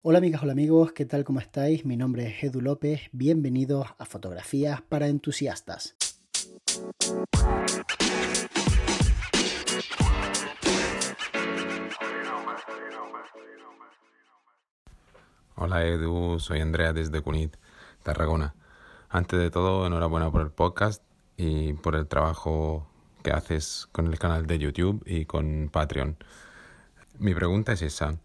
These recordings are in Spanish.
Hola amigas, hola amigos, ¿qué tal? ¿Cómo estáis? Mi nombre es Edu López, bienvenidos a Fotografías para Entusiastas. Hola Edu, soy Andrea desde Cunit, Tarragona. Antes de todo, enhorabuena por el podcast y por el trabajo que haces con el canal de YouTube y con Patreon. Mi pregunta es esa.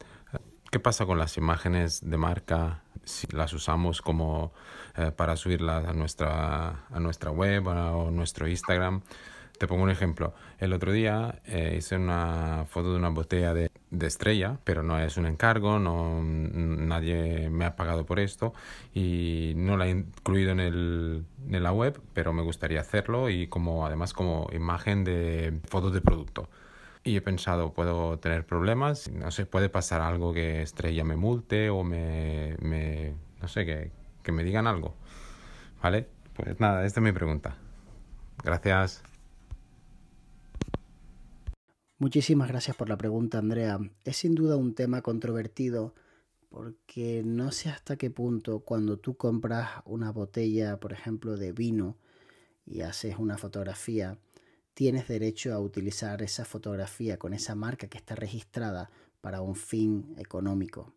¿Qué pasa con las imágenes de marca si las usamos como eh, para subirlas a nuestra, a nuestra web o a nuestro Instagram? Te pongo un ejemplo. El otro día eh, hice una foto de una botella de, de, estrella, pero no es un encargo, no, nadie me ha pagado por esto y no la he incluido en, el, en la web, pero me gustaría hacerlo y como además como imagen de fotos de producto. Y he pensado, puedo tener problemas, no sé, puede pasar algo que Estrella me multe o me, me no sé, que, que me digan algo. ¿Vale? Pues nada, esta es mi pregunta. Gracias. Muchísimas gracias por la pregunta, Andrea. Es sin duda un tema controvertido porque no sé hasta qué punto cuando tú compras una botella, por ejemplo, de vino y haces una fotografía, tienes derecho a utilizar esa fotografía con esa marca que está registrada para un fin económico.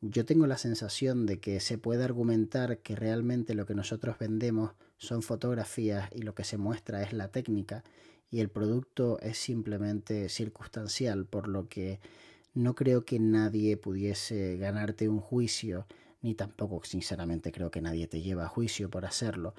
Yo tengo la sensación de que se puede argumentar que realmente lo que nosotros vendemos son fotografías y lo que se muestra es la técnica y el producto es simplemente circunstancial, por lo que no creo que nadie pudiese ganarte un juicio, ni tampoco sinceramente creo que nadie te lleva a juicio por hacerlo,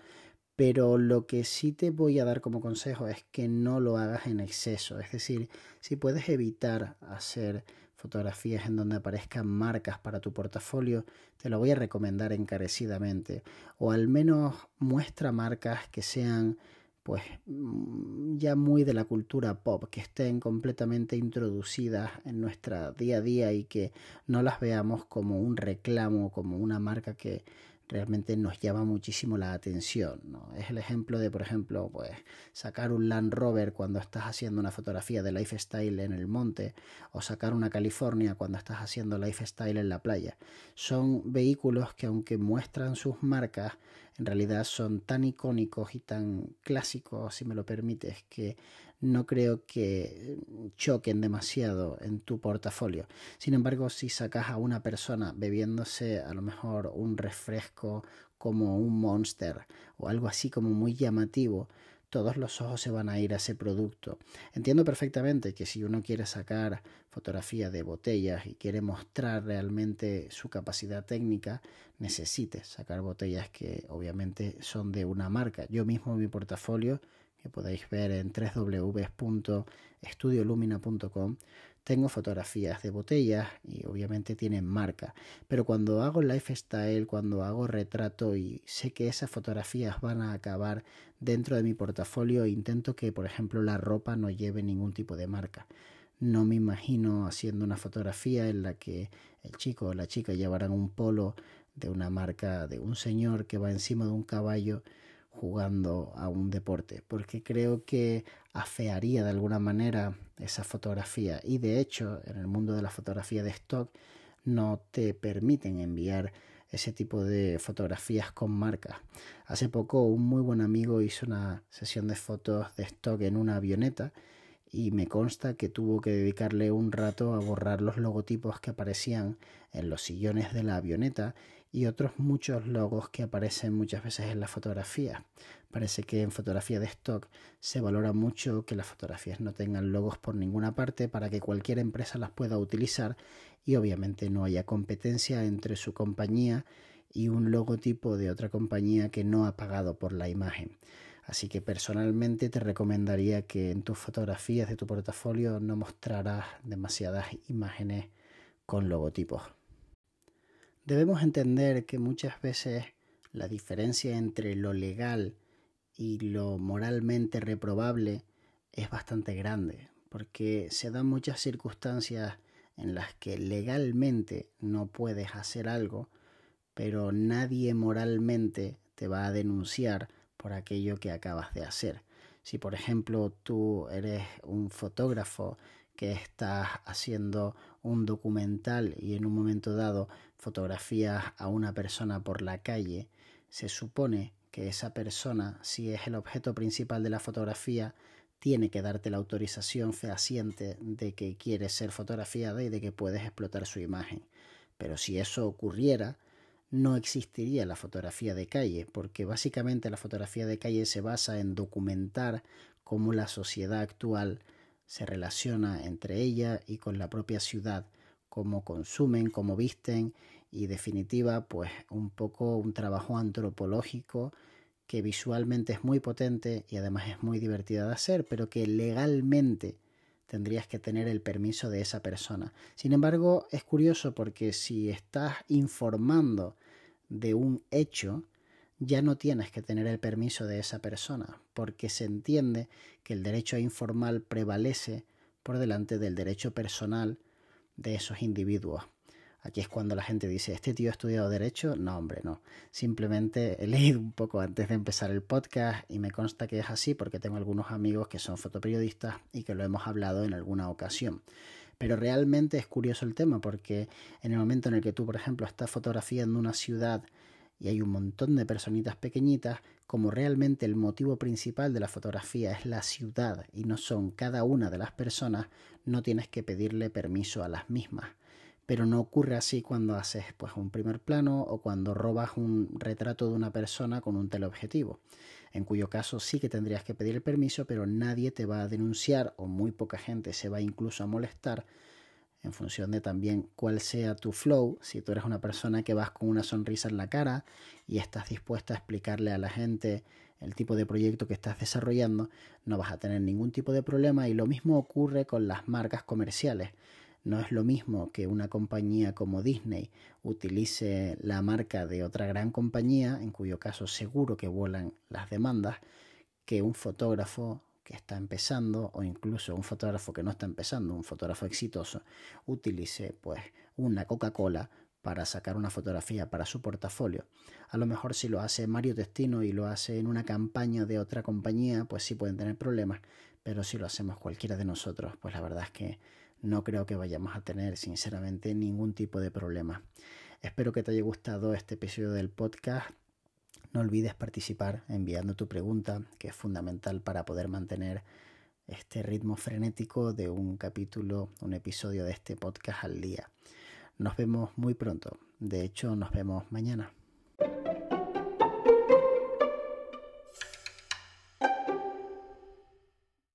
pero lo que sí te voy a dar como consejo es que no lo hagas en exceso. Es decir, si puedes evitar hacer fotografías en donde aparezcan marcas para tu portafolio, te lo voy a recomendar encarecidamente. O al menos muestra marcas que sean pues mm, ya muy de la cultura pop, que estén completamente introducidas en nuestra día a día y que no las veamos como un reclamo, como una marca que realmente nos llama muchísimo la atención. ¿no? Es el ejemplo de, por ejemplo, pues sacar un Land Rover cuando estás haciendo una fotografía de lifestyle en el monte o sacar una California cuando estás haciendo lifestyle en la playa. Son vehículos que aunque muestran sus marcas, en realidad son tan icónicos y tan clásicos, si me lo permites, que no creo que choquen demasiado en tu portafolio. Sin embargo, si sacas a una persona bebiéndose a lo mejor un refresco como un monster o algo así como muy llamativo, todos los ojos se van a ir a ese producto. Entiendo perfectamente que si uno quiere sacar fotografía de botellas y quiere mostrar realmente su capacidad técnica, necesite sacar botellas que obviamente son de una marca. Yo mismo en mi portafolio que podéis ver en www.estudiolumina.com, tengo fotografías de botellas y obviamente tienen marca. Pero cuando hago lifestyle, cuando hago retrato y sé que esas fotografías van a acabar dentro de mi portafolio, intento que, por ejemplo, la ropa no lleve ningún tipo de marca. No me imagino haciendo una fotografía en la que el chico o la chica llevarán un polo de una marca de un señor que va encima de un caballo jugando a un deporte, porque creo que afearía de alguna manera esa fotografía y de hecho en el mundo de la fotografía de stock no te permiten enviar ese tipo de fotografías con marcas. Hace poco un muy buen amigo hizo una sesión de fotos de stock en una avioneta y me consta que tuvo que dedicarle un rato a borrar los logotipos que aparecían en los sillones de la avioneta y otros muchos logos que aparecen muchas veces en la fotografía. Parece que en fotografía de stock se valora mucho que las fotografías no tengan logos por ninguna parte para que cualquier empresa las pueda utilizar y obviamente no haya competencia entre su compañía y un logotipo de otra compañía que no ha pagado por la imagen. Así que personalmente te recomendaría que en tus fotografías de tu portafolio no mostraras demasiadas imágenes con logotipos. Debemos entender que muchas veces la diferencia entre lo legal y lo moralmente reprobable es bastante grande, porque se dan muchas circunstancias en las que legalmente no puedes hacer algo, pero nadie moralmente te va a denunciar por aquello que acabas de hacer. Si por ejemplo tú eres un fotógrafo que estás haciendo un documental y en un momento dado fotografías a una persona por la calle, se supone que esa persona, si es el objeto principal de la fotografía, tiene que darte la autorización fehaciente de que quiere ser fotografiada y de que puedes explotar su imagen. Pero si eso ocurriera, no existiría la fotografía de calle, porque básicamente la fotografía de calle se basa en documentar cómo la sociedad actual se relaciona entre ella y con la propia ciudad, cómo consumen, cómo visten y definitiva pues un poco un trabajo antropológico que visualmente es muy potente y además es muy divertida de hacer, pero que legalmente tendrías que tener el permiso de esa persona. Sin embargo, es curioso porque si estás informando de un hecho, ya no tienes que tener el permiso de esa persona, porque se entiende que el derecho informal prevalece por delante del derecho personal de esos individuos. Aquí es cuando la gente dice, ¿este tío ha estudiado derecho? No, hombre, no. Simplemente he leído un poco antes de empezar el podcast y me consta que es así porque tengo algunos amigos que son fotoperiodistas y que lo hemos hablado en alguna ocasión. Pero realmente es curioso el tema porque en el momento en el que tú, por ejemplo, estás fotografiando una ciudad y hay un montón de personitas pequeñitas, como realmente el motivo principal de la fotografía es la ciudad y no son cada una de las personas, no tienes que pedirle permiso a las mismas. Pero no ocurre así cuando haces pues un primer plano o cuando robas un retrato de una persona con un teleobjetivo, en cuyo caso sí que tendrías que pedir el permiso, pero nadie te va a denunciar o muy poca gente se va incluso a molestar en función de también cuál sea tu flow, si tú eres una persona que vas con una sonrisa en la cara y estás dispuesta a explicarle a la gente el tipo de proyecto que estás desarrollando, no vas a tener ningún tipo de problema y lo mismo ocurre con las marcas comerciales. No es lo mismo que una compañía como Disney utilice la marca de otra gran compañía, en cuyo caso seguro que vuelan las demandas, que un fotógrafo que está empezando o incluso un fotógrafo que no está empezando, un fotógrafo exitoso, utilice pues una Coca-Cola para sacar una fotografía para su portafolio. A lo mejor si lo hace Mario Testino y lo hace en una campaña de otra compañía, pues sí pueden tener problemas, pero si lo hacemos cualquiera de nosotros, pues la verdad es que no creo que vayamos a tener sinceramente ningún tipo de problema. Espero que te haya gustado este episodio del podcast. No olvides participar enviando tu pregunta, que es fundamental para poder mantener este ritmo frenético de un capítulo, un episodio de este podcast al día. Nos vemos muy pronto. De hecho, nos vemos mañana.